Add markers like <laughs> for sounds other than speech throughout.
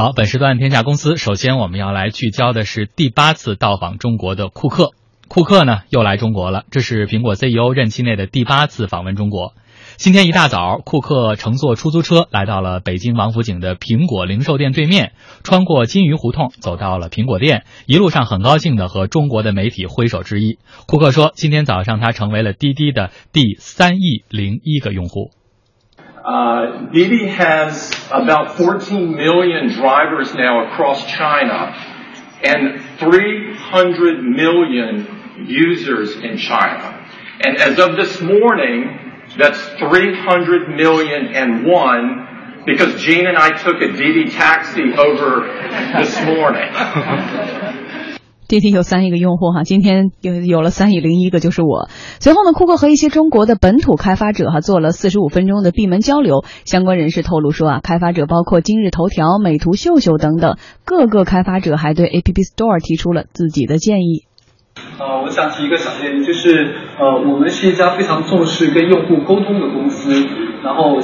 好，本时段天下公司，首先我们要来聚焦的是第八次到访中国的库克。库克呢又来中国了，这是苹果 CEO 任期内的第八次访问中国。今天一大早，库克乘坐出租车来到了北京王府井的苹果零售店对面，穿过金鱼胡同，走到了苹果店。一路上很高兴的和中国的媒体挥手致意。库克说，今天早上他成为了滴滴的第三亿零一个用户。Uh, Didi has about 14 million drivers now across China and 300 million users in China. And as of this morning, that's 300 million and one because Gene and I took a Didi taxi over this morning. <laughs> 滴滴有三亿个用户哈，今天有有了三亿零一个就是我。随后呢，库克和一些中国的本土开发者哈做了四十五分钟的闭门交流。相关人士透露说啊，开发者包括今日头条、美图秀秀等等，各个开发者还对 App Store 提出了自己的建议。呃，我想提一个小建议，就是呃，我们是一家非常重视跟用户沟通的公司，然后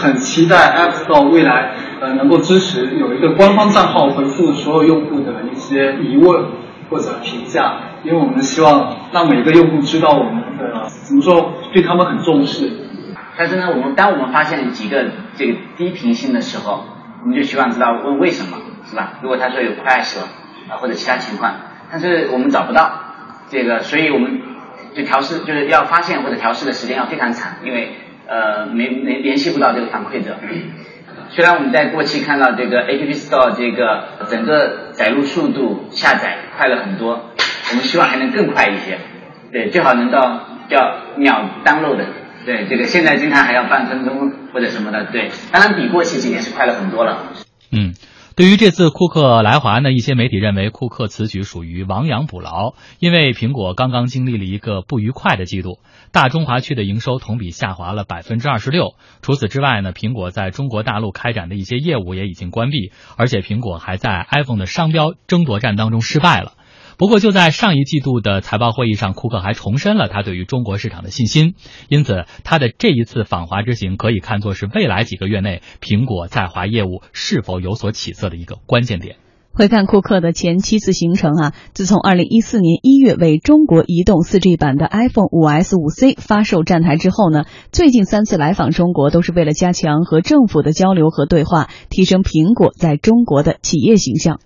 很期待 App Store 未来。呃，能够支持有一个官方账号回复所有用户的一些疑问或者评价，因为我们希望让每个用户知道我们的怎么说，对他们很重视。但是呢，我们当我们发现几个这个低频性的时候，我们就希望知道问为什么，是吧？如果他说有 crash 了啊或者其他情况，但是我们找不到这个，所以我们就调试，就是要发现或者调试的时间要非常长，因为呃没没联系不到这个反馈者。虽然我们在过去看到这个 App Store 这个整个载入速度下载快了很多，我们希望还能更快一些，对，最好能到叫秒 download 的，对，这个现在经常还要半分钟或者什么的，对，当然比过去几年是快了很多了。嗯。对于这次库克来华呢，一些媒体认为库克此举属于亡羊补牢，因为苹果刚刚经历了一个不愉快的季度，大中华区的营收同比下滑了百分之二十六。除此之外呢，苹果在中国大陆开展的一些业务也已经关闭，而且苹果还在 iPhone 的商标争夺战当中失败了。不过，就在上一季度的财报会议上，库克还重申了他对于中国市场的信心。因此，他的这一次访华之行可以看作是未来几个月内苹果在华业务是否有所起色的一个关键点。回看库克的前七次行程啊，自从二零一四年一月为中国移动四 G 版的 iPhone 五 S、五 C 发售站台之后呢，最近三次来访中国都是为了加强和政府的交流和对话，提升苹果在中国的企业形象。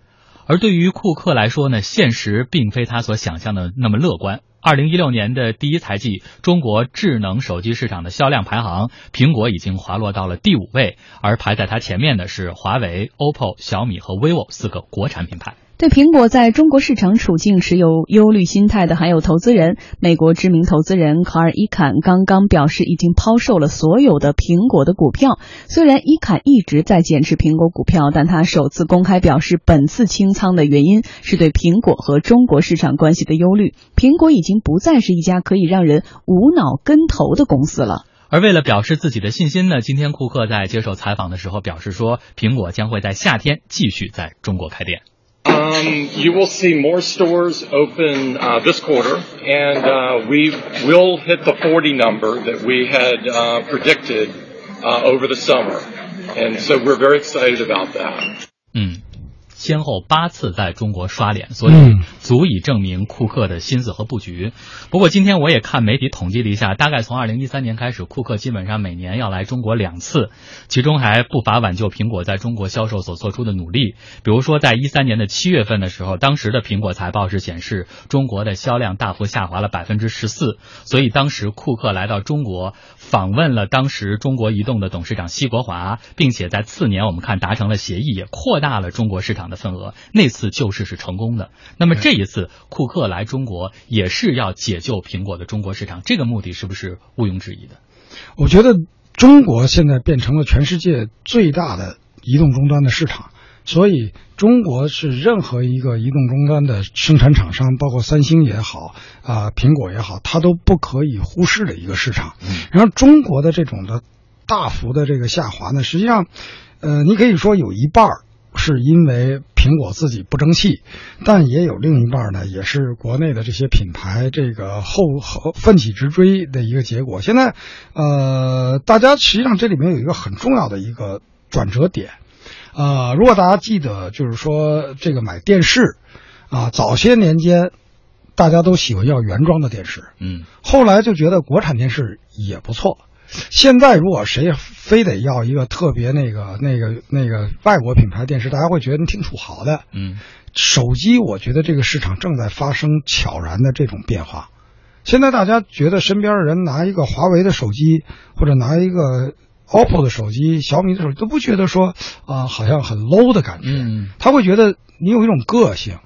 而对于库克来说呢，现实并非他所想象的那么乐观。二零一六年的第一财季，中国智能手机市场的销量排行，苹果已经滑落到了第五位，而排在它前面的是华为、OPPO、小米和 vivo 四个国产品牌。对苹果在中国市场处境持有忧虑心态的还有投资人。美国知名投资人卡尔伊坎刚刚表示，已经抛售了所有的苹果的股票。虽然伊坎一直在减持苹果股票，但他首次公开表示，本次清仓的原因是对苹果和中国市场关系的忧虑。苹果已经不再是一家可以让人无脑跟投的公司了。而为了表示自己的信心呢，今天库克在接受采访的时候表示说，苹果将会在夏天继续在中国开店。Um, you will see more stores open uh, this quarter, and uh, we will hit the 40 number that we had uh, predicted over the summer. And so we're very excited about that. 嗯。先后八次在中国刷脸，所以足以证明库克的心思和布局。不过今天我也看媒体统计了一下，大概从二零一三年开始，库克基本上每年要来中国两次，其中还不乏挽救苹果在中国销售所做出的努力。比如说，在一三年的七月份的时候，当时的苹果财报是显示中国的销量大幅下滑了百分之十四，所以当时库克来到中国访问了当时中国移动的董事长奚国华，并且在次年我们看达成了协议，也扩大了中国市场的。份额那次救市是成功的，那么这一次库克来中国也是要解救苹果的中国市场，这个目的是不是毋庸置疑的？我觉得中国现在变成了全世界最大的移动终端的市场，所以中国是任何一个移动终端的生产厂商，包括三星也好啊，苹果也好，它都不可以忽视的一个市场。然后中国的这种的大幅的这个下滑呢，实际上，呃，你可以说有一半儿。是因为苹果自己不争气，但也有另一半呢，也是国内的这些品牌这个后后奋起直追的一个结果。现在，呃，大家实际上这里面有一个很重要的一个转折点，呃，如果大家记得，就是说这个买电视，啊，早些年间，大家都喜欢要原装的电视，嗯，后来就觉得国产电视也不错。现在如果谁非得要一个特别那个那个那个外国品牌电视，大家会觉得挺土豪的。嗯，手机，我觉得这个市场正在发生悄然的这种变化。现在大家觉得身边的人拿一个华为的手机，或者拿一个 OPPO 的手机、小米的手机，都不觉得说啊、好像很 low 的感觉。嗯，他会觉得你有一种个性，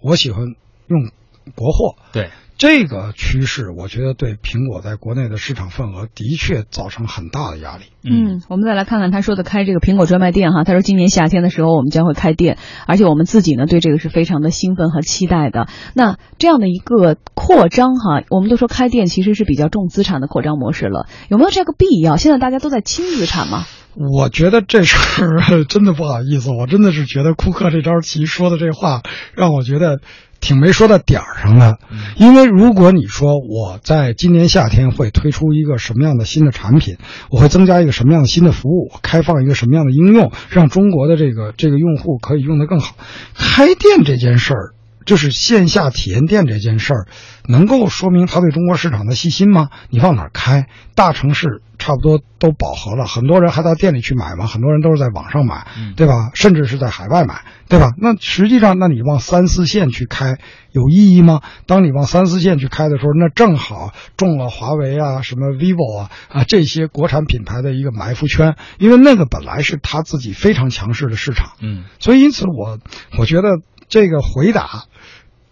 我喜欢用国货。对，这个趋势，我觉得对苹果在国内的市场份额的确造成很大的压力。嗯，我们再来看看他说的开这个苹果专卖店哈，他说今年夏天的时候我们将会开店，而且我们自己呢对这个是非常的兴奋和期待的。那这样的一个扩张哈，我们都说开店其实是比较重资产的扩张模式了，有没有这个必要？现在大家都在轻资产吗。我觉得这事儿 <laughs> 真的不好意思，我真的是觉得库克这招棋说的这话让我觉得挺没说到点儿上的。因为如果你说我在今年夏天会推出一个什么样的新的产品，我会增加一个什么样的新的服务，开放一个什么样的应用，让中国的这个这个用户可以用得更好，开店这件事儿。就是线下体验店这件事儿，能够说明他对中国市场的细心吗？你往哪儿开？大城市差不多都饱和了，很多人还到店里去买嘛？很多人都是在网上买，对吧？甚至是在海外买，对吧？那实际上，那你往三四线去开有意义吗？当你往三四线去开的时候，那正好中了华为啊、什么 vivo 啊啊这些国产品牌的一个埋伏圈，因为那个本来是他自己非常强势的市场，嗯，所以因此我我觉得这个回答。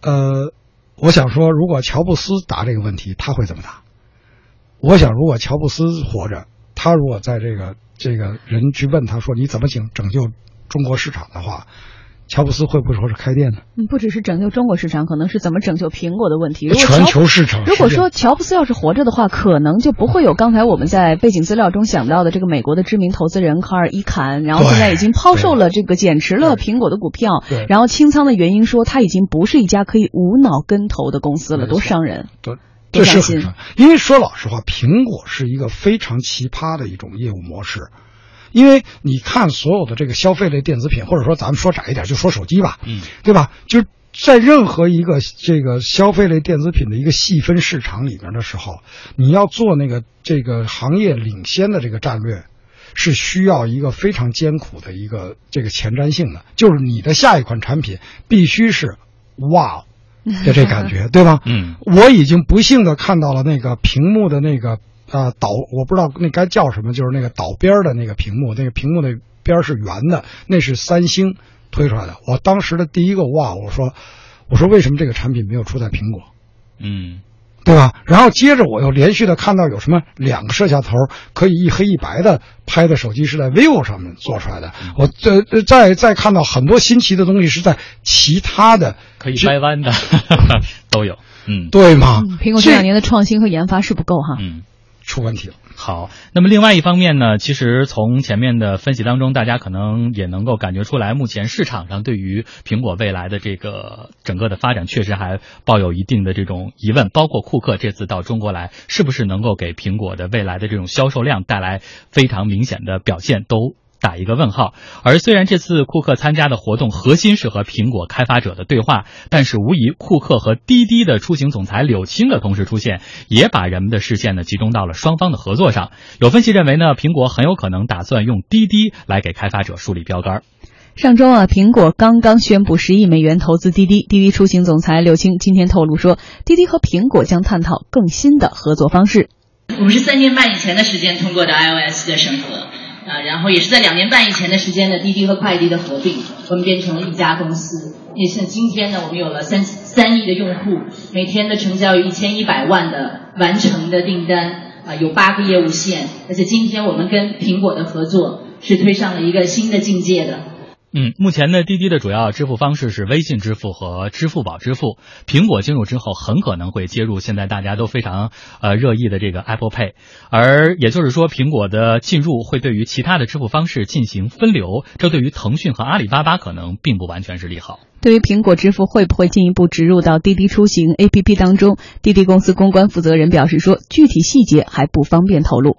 呃，我想说，如果乔布斯答这个问题，他会怎么答？我想，如果乔布斯活着，他如果在这个这个人去问他说你怎么拯拯救中国市场的话，乔布斯会不会说是开店呢？嗯，不只是拯救中国市场，可能是怎么拯救苹果的问题。如果全球市场如果说乔布斯要是活着的话，可能就不会有刚才我们在背景资料中想到的这个美国的知名投资人卡尔伊坎，然后现在已经抛售了这个减持了苹果的股票，然后清仓的原因说他已经不是一家可以无脑跟投的公司了，多伤人。对，这是很伤。因为说老实话，苹果是一个非常奇葩的一种业务模式。因为你看所有的这个消费类电子品，或者说咱们说窄一点，就说手机吧，嗯，对吧？就在任何一个这个消费类电子品的一个细分市场里面的时候，你要做那个这个行业领先的这个战略，是需要一个非常艰苦的一个这个前瞻性的，就是你的下一款产品必须是哇 <laughs> 的这感觉，对吧？嗯，我已经不幸的看到了那个屏幕的那个啊导，我不知道那该叫什么，就是那个导边的那个屏幕，那个屏幕的边是圆的，那是三星推出来的。我当时的第一个哇，我说我说为什么这个产品没有出在苹果？嗯，对吧？然后接着我又连续的看到有什么两个摄像头可以一黑一白的拍的手机是在 vivo 上面做出来的。我这呃再再看到很多新奇的东西是在其他的可以这掰弯的 <laughs> 都有。嗯，对吗？嗯苹果这两年的创新和研发是不够哈。嗯。出问题了。好，那么另外一方面呢，其实从前面的分析当中，大家可能也能够感觉出来，目前市场上对于苹果未来的这个整个的发展，确实还抱有一定的这种疑问。包括库克这次到中国来，是不是能够给苹果的未来的这种销售量带来非常明显的表现，都打一个问号。而虽然这次库克参加的活动核心是和苹果开发者的对话，但是无疑库克和滴滴的出行总裁柳青的同时出现，也把人们的视线呢集中到了双方的合作上。有分析认为呢，苹果很有可能打算用滴滴来给开发者树立标杆。上周啊，苹果刚刚宣布十亿美元投资滴滴，滴滴出行总裁柳青今天透露说，滴滴和苹果将探讨更新的合作方式。我们是三年半以前的时间通过的 iOS 的审核，啊，然后也是在两年半以前的时间呢滴滴和快滴的合并，我们变成了一家公司。也像今天呢，我们有了三三亿的用户，每天的成交有一千一百万的完成的订单，啊，有八个业务线，而且今天我们跟苹果的合作是推上了一个新的境界的。嗯，目前呢，滴滴的主要支付方式是微信支付和支付宝支付。苹果进入之后，很可能会接入现在大家都非常呃热议的这个 Apple Pay，而也就是说，苹果的进入会对于其他的支付方式进行分流，这对于腾讯和阿里巴巴可能并不完全是利好。对于苹果支付会不会进一步植入到滴滴出行 APP 当中，滴滴公司公关负责人表示说，具体细节还不方便透露。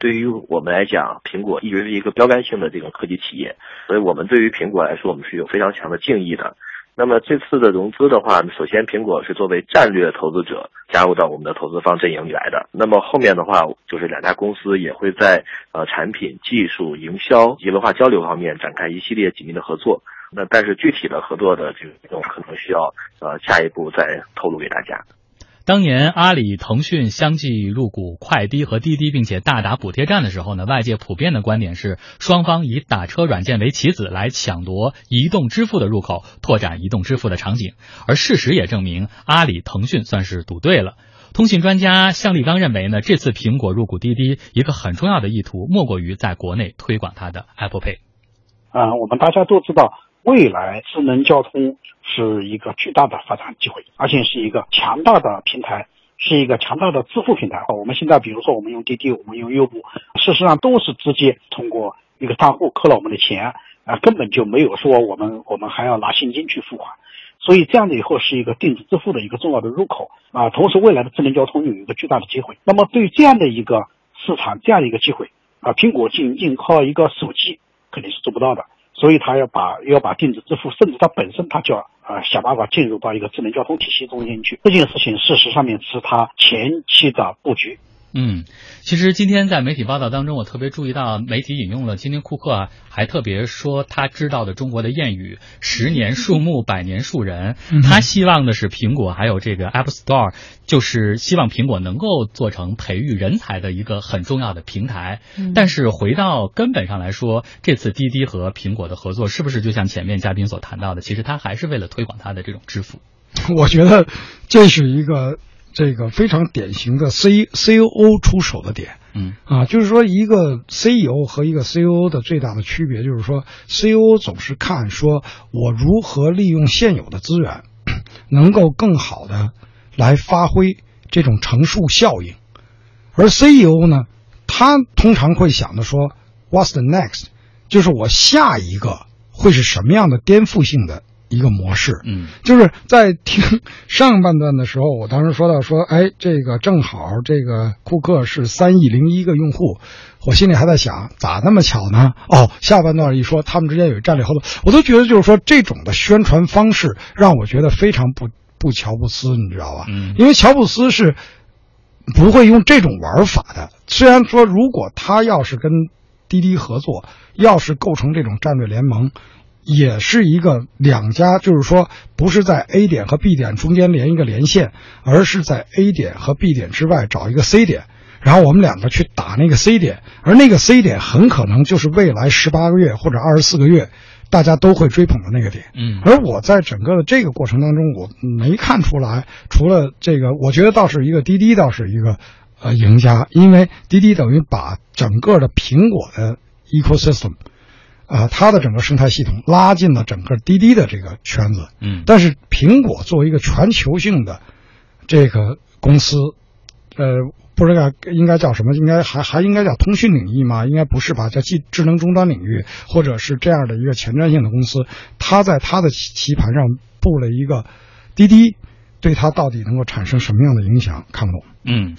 对于我们来讲，苹果一直是一个标杆性的这种科技企业，所以我们对于苹果来说，我们是有非常强的敬意的。那么这次的融资的话，首先苹果是作为战略投资者加入到我们的投资方阵营里来的。那么后面的话，就是两家公司也会在呃产品、技术、营销及文化交流方面展开一系列紧密的合作。那但是具体的合作的这种可能需要呃下一步再透露给大家。当年阿里、腾讯相继入股快滴和滴滴，并且大打补贴战的时候呢，外界普遍的观点是双方以打车软件为棋子来抢夺移动支付的入口，拓展移动支付的场景。而事实也证明，阿里、腾讯算是赌对了。通信专家向立刚认为呢，这次苹果入股滴滴，一个很重要的意图莫过于在国内推广它的 Apple Pay。啊，我们大家都知道。未来智能交通是一个巨大的发展机会，而且是一个强大的平台，是一个强大的支付平台。我们现在比如说我们用滴滴，我们用优步，事实上都是直接通过一个账户扣了我们的钱，啊，根本就没有说我们我们还要拿现金去付款。所以这样的以后是一个电子支付的一个重要的入口啊。同时，未来的智能交通有一个巨大的机会。那么对于这样的一个市场，这样的一个机会啊，苹果仅仅靠一个手机肯定是做不到的。所以，他要把要把电子支付，甚至他本身，他就要啊想办法进入到一个智能交通体系中间去。这件事情，事实上面是他前期的布局。嗯，其实今天在媒体报道当中，我特别注意到媒体引用了今天库克啊，还特别说他知道的中国的谚语“十年树木，百年树人”。他希望的是苹果还有这个 Apple Store，就是希望苹果能够做成培育人才的一个很重要的平台。但是回到根本上来说，这次滴滴和苹果的合作，是不是就像前面嘉宾所谈到的，其实他还是为了推广他的这种支付？我觉得这是一个。这个非常典型的 C C O O 出手的点，嗯啊，就是说一个 C E O 和一个 C O O 的最大的区别，就是说 C O O 总是看说我如何利用现有的资源，<coughs> 能够更好的来发挥这种乘数效应，而 C E O 呢，他通常会想的说 What's the next？就是我下一个会是什么样的颠覆性的？一个模式，嗯，就是在听上半段的时候，我当时说到说，哎，这个正好这个库克是三亿零一个用户，我心里还在想，咋那么巧呢？哦，下半段一说他们之间有战略合作，我都觉得就是说这种的宣传方式让我觉得非常不不乔布斯，你知道吧？嗯，因为乔布斯是不会用这种玩法的。虽然说如果他要是跟滴滴合作，要是构成这种战略联盟。也是一个两家，就是说不是在 A 点和 B 点中间连一个连线，而是在 A 点和 B 点之外找一个 C 点，然后我们两个去打那个 C 点，而那个 C 点很可能就是未来十八个月或者二十四个月大家都会追捧的那个点。嗯，而我在整个的这个过程当中，我没看出来，除了这个，我觉得倒是一个滴滴倒是一个呃赢家，因为滴滴等于把整个的苹果的 ecosystem。啊，它的整个生态系统拉进了整个滴滴的这个圈子，嗯，但是苹果作为一个全球性的这个公司，呃，不知道应该叫什么，应该还还应该叫通讯领域吗？应该不是吧？叫技智能终端领域，或者是这样的一个前瞻性的公司，它在它的棋盘上布了一个滴滴，对它到底能够产生什么样的影响，看不懂。嗯。